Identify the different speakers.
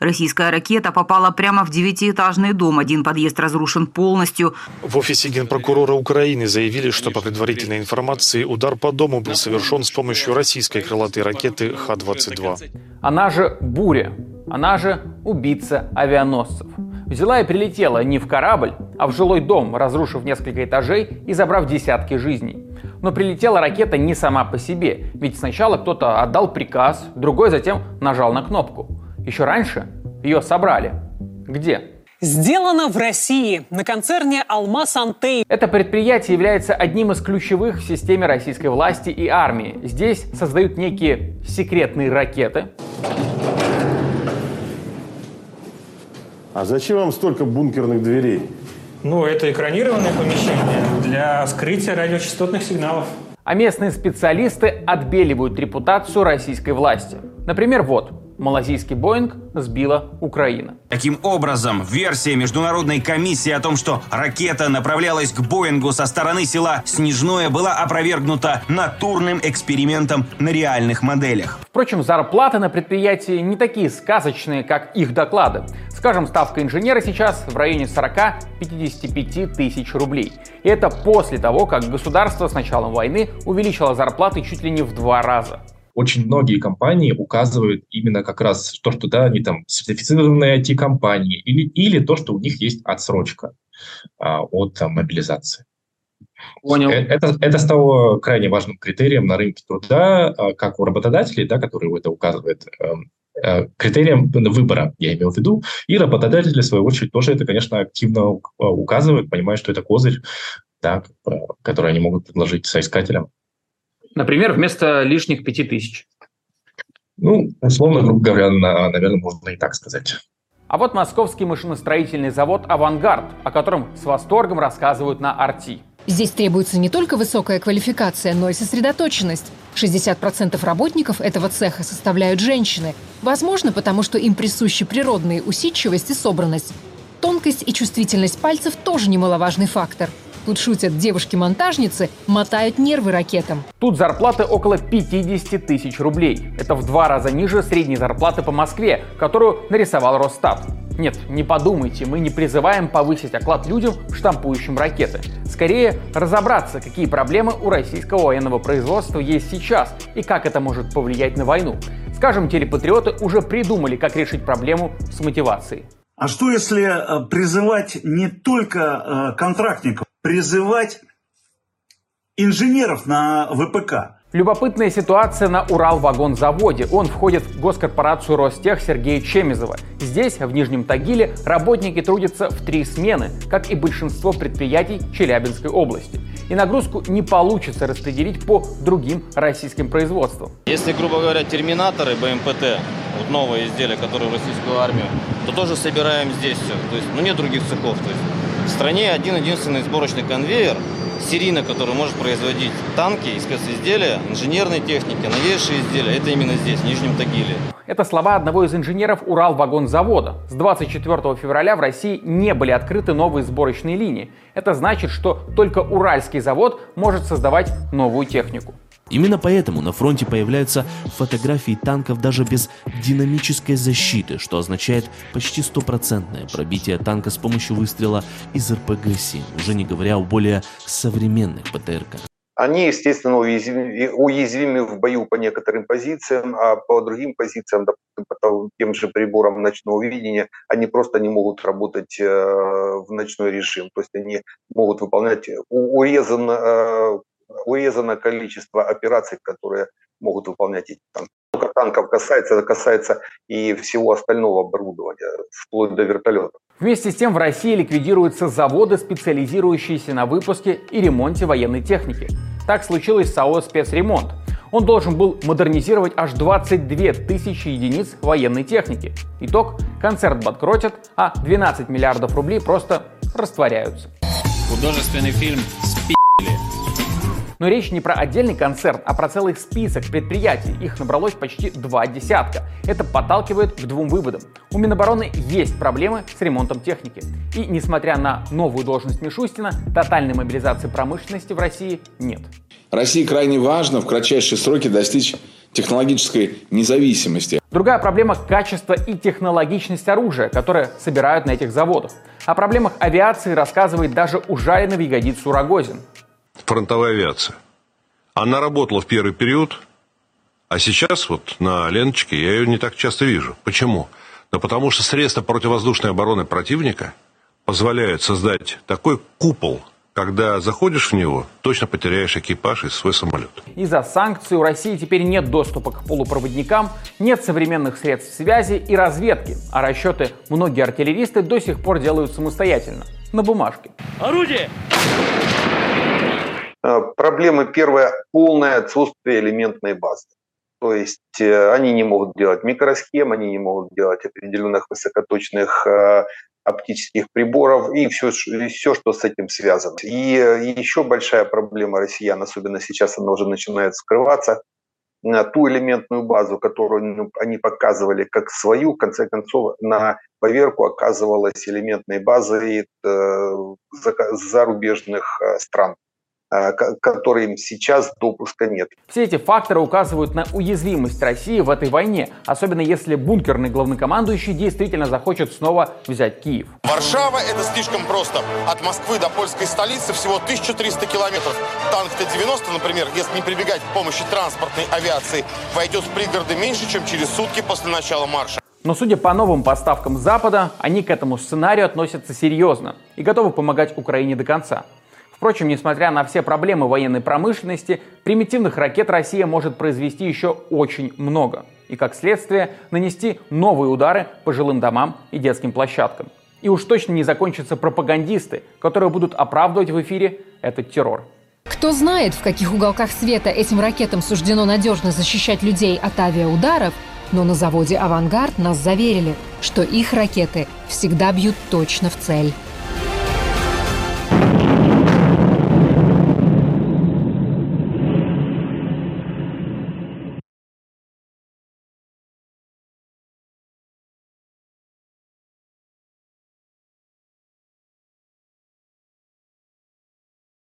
Speaker 1: Российская ракета попала прямо в девятиэтажный дом. Один подъезд разрушен полностью.
Speaker 2: В офисе генпрокурора Украины заявили, что по предварительной информации удар по дому был совершен с помощью российской крылатой ракеты Х-22.
Speaker 3: Она же «Буря», она же убийца авианосцев. Взяла и прилетела не в корабль, а в жилой дом, разрушив несколько этажей и забрав десятки жизней. Но прилетела ракета не сама по себе, ведь сначала кто-то отдал приказ, другой затем нажал на кнопку. Еще раньше ее собрали. Где?
Speaker 4: Сделано в России на концерне «Алмаз Антей».
Speaker 3: Это предприятие является одним из ключевых в системе российской власти и армии. Здесь создают некие секретные ракеты.
Speaker 5: А зачем вам столько бункерных дверей?
Speaker 6: Ну, это экранированное помещение для скрытия радиочастотных сигналов.
Speaker 3: А местные специалисты отбеливают репутацию российской власти. Например, вот, малазийский Боинг сбила Украина.
Speaker 7: Таким образом, версия Международной комиссии о том, что ракета направлялась к Боингу со стороны села Снежное, была опровергнута натурным экспериментом на реальных моделях.
Speaker 3: Впрочем, зарплаты на предприятии не такие сказочные, как их доклады. Скажем, ставка инженера сейчас в районе 40-55 тысяч рублей. И это после того, как государство с началом войны увеличило зарплаты чуть ли не в два раза
Speaker 8: очень многие компании указывают именно как раз то, что да, они там сертифицированные IT-компании или, или то, что у них есть отсрочка а, от там, мобилизации. Понял. Э, это, это стало крайне важным критерием на рынке труда, а, как у работодателей, да, которые это указывают, эм, э, критерием выбора, я имел в виду, и работодатели, в свою очередь, тоже это, конечно, активно указывают, понимая, что это козырь, да, который они могут предложить соискателям.
Speaker 3: Например, вместо лишних пяти тысяч.
Speaker 8: Ну, условно, грубо говоря, наверное, можно и так сказать.
Speaker 3: А вот московский машиностроительный завод «Авангард», о котором с восторгом рассказывают на «Арти».
Speaker 9: Здесь требуется не только высокая квалификация, но и сосредоточенность. 60% работников этого цеха составляют женщины. Возможно, потому что им присущи природные усидчивость и собранность. Тонкость и чувствительность пальцев тоже немаловажный фактор – Тут шутят девушки-монтажницы, мотают нервы ракетам.
Speaker 3: Тут зарплаты около 50 тысяч рублей. Это в два раза ниже средней зарплаты по Москве, которую нарисовал Росстат. Нет, не подумайте, мы не призываем повысить оклад людям, штампующим ракеты. Скорее, разобраться, какие проблемы у российского военного производства есть сейчас и как это может повлиять на войну. Скажем, телепатриоты уже придумали, как решить проблему с мотивацией.
Speaker 10: А что если э, призывать не только э, контрактников, призывать инженеров на ВПК.
Speaker 3: Любопытная ситуация на Уралвагонзаводе. Он входит в госкорпорацию Ростех Сергея Чемизова. Здесь, в Нижнем Тагиле, работники трудятся в три смены, как и большинство предприятий Челябинской области. И нагрузку не получится распределить по другим российским производствам.
Speaker 11: Если, грубо говоря, терминаторы БМПТ, вот новое изделие, которое в российскую армию, то тоже собираем здесь все. То есть, ну нет других цехов. То есть в стране один-единственный сборочный конвейер, серийно, который может производить танки и специзделия, инженерной техники, новейшие изделия. Это именно здесь, в Нижнем Тагиле.
Speaker 3: Это слова одного из инженеров Уралвагонзавода. С 24 февраля в России не были открыты новые сборочные линии. Это значит, что только Уральский завод может создавать новую технику.
Speaker 12: Именно поэтому на фронте появляются фотографии танков даже без динамической защиты, что означает почти стопроцентное пробитие танка с помощью выстрела из РПГ-7, уже не говоря о более современных ПТРК.
Speaker 13: Они, естественно, уязвимы, уязвимы в бою по некоторым позициям, а по другим позициям, допустим, по тем же приборам ночного видения, они просто не могут работать э, в ночной режим. То есть они могут выполнять урезан, э, урезано количество операций, которые могут выполнять эти танки. Только танков касается, это касается и всего остального оборудования, вплоть до вертолетов.
Speaker 3: Вместе с тем в России ликвидируются заводы, специализирующиеся на выпуске и ремонте военной техники. Так случилось с АО «Спецремонт». Он должен был модернизировать аж 22 тысячи единиц военной техники. Итог – концерт банкротят, а 12 миллиардов рублей просто растворяются.
Speaker 14: Художественный фильм
Speaker 3: но речь не про отдельный концерт, а про целый список предприятий. Их набралось почти два десятка. Это подталкивает к двум выводам. У Минобороны есть проблемы с ремонтом техники. И несмотря на новую должность Мишустина, тотальной мобилизации промышленности в России нет.
Speaker 15: России крайне важно в кратчайшие сроки достичь технологической независимости.
Speaker 3: Другая проблема – качество и технологичность оружия, которое собирают на этих заводах. О проблемах авиации рассказывает даже ужаленный в ягодицу Рогозин.
Speaker 16: Фронтовая авиация. Она работала в первый период, а сейчас вот на ленточке я ее не так часто вижу. Почему? Да потому что средства противовоздушной обороны противника позволяют создать такой купол когда заходишь в него, точно потеряешь экипаж и свой самолет.
Speaker 3: Из-за санкций у России теперь нет доступа к полупроводникам, нет современных средств связи и разведки, а расчеты многие артиллеристы до сих пор делают самостоятельно, на бумажке.
Speaker 17: Орудие!
Speaker 13: Э, проблема первая – полное отсутствие элементной базы. То есть э, они не могут делать микросхем, они не могут делать определенных высокоточных э, оптических приборов и все, все, что с этим связано. И еще большая проблема россиян, особенно сейчас она уже начинает скрываться, ту элементную базу, которую ну, они показывали как свою, в конце концов, на поверку оказывалась элементной базой зарубежных стран. Э, которым сейчас допуска нет.
Speaker 3: Все эти факторы указывают на уязвимость России в этой войне, особенно если бункерный главнокомандующий действительно захочет снова взять Киев.
Speaker 18: Варшава – это слишком просто. От Москвы до польской столицы всего 1300 километров. Танк Т-90, например, если не прибегать к помощи транспортной авиации, войдет в пригороды меньше, чем через сутки после начала марша.
Speaker 3: Но судя по новым поставкам Запада, они к этому сценарию относятся серьезно и готовы помогать Украине до конца. Впрочем, несмотря на все проблемы военной промышленности, примитивных ракет Россия может произвести еще очень много. И как следствие нанести новые удары по жилым домам и детским площадкам. И уж точно не закончатся пропагандисты, которые будут оправдывать в эфире этот террор.
Speaker 9: Кто знает, в каких уголках света этим ракетам суждено надежно защищать людей от авиаударов, но на заводе «Авангард» нас заверили, что их ракеты всегда бьют точно в цель.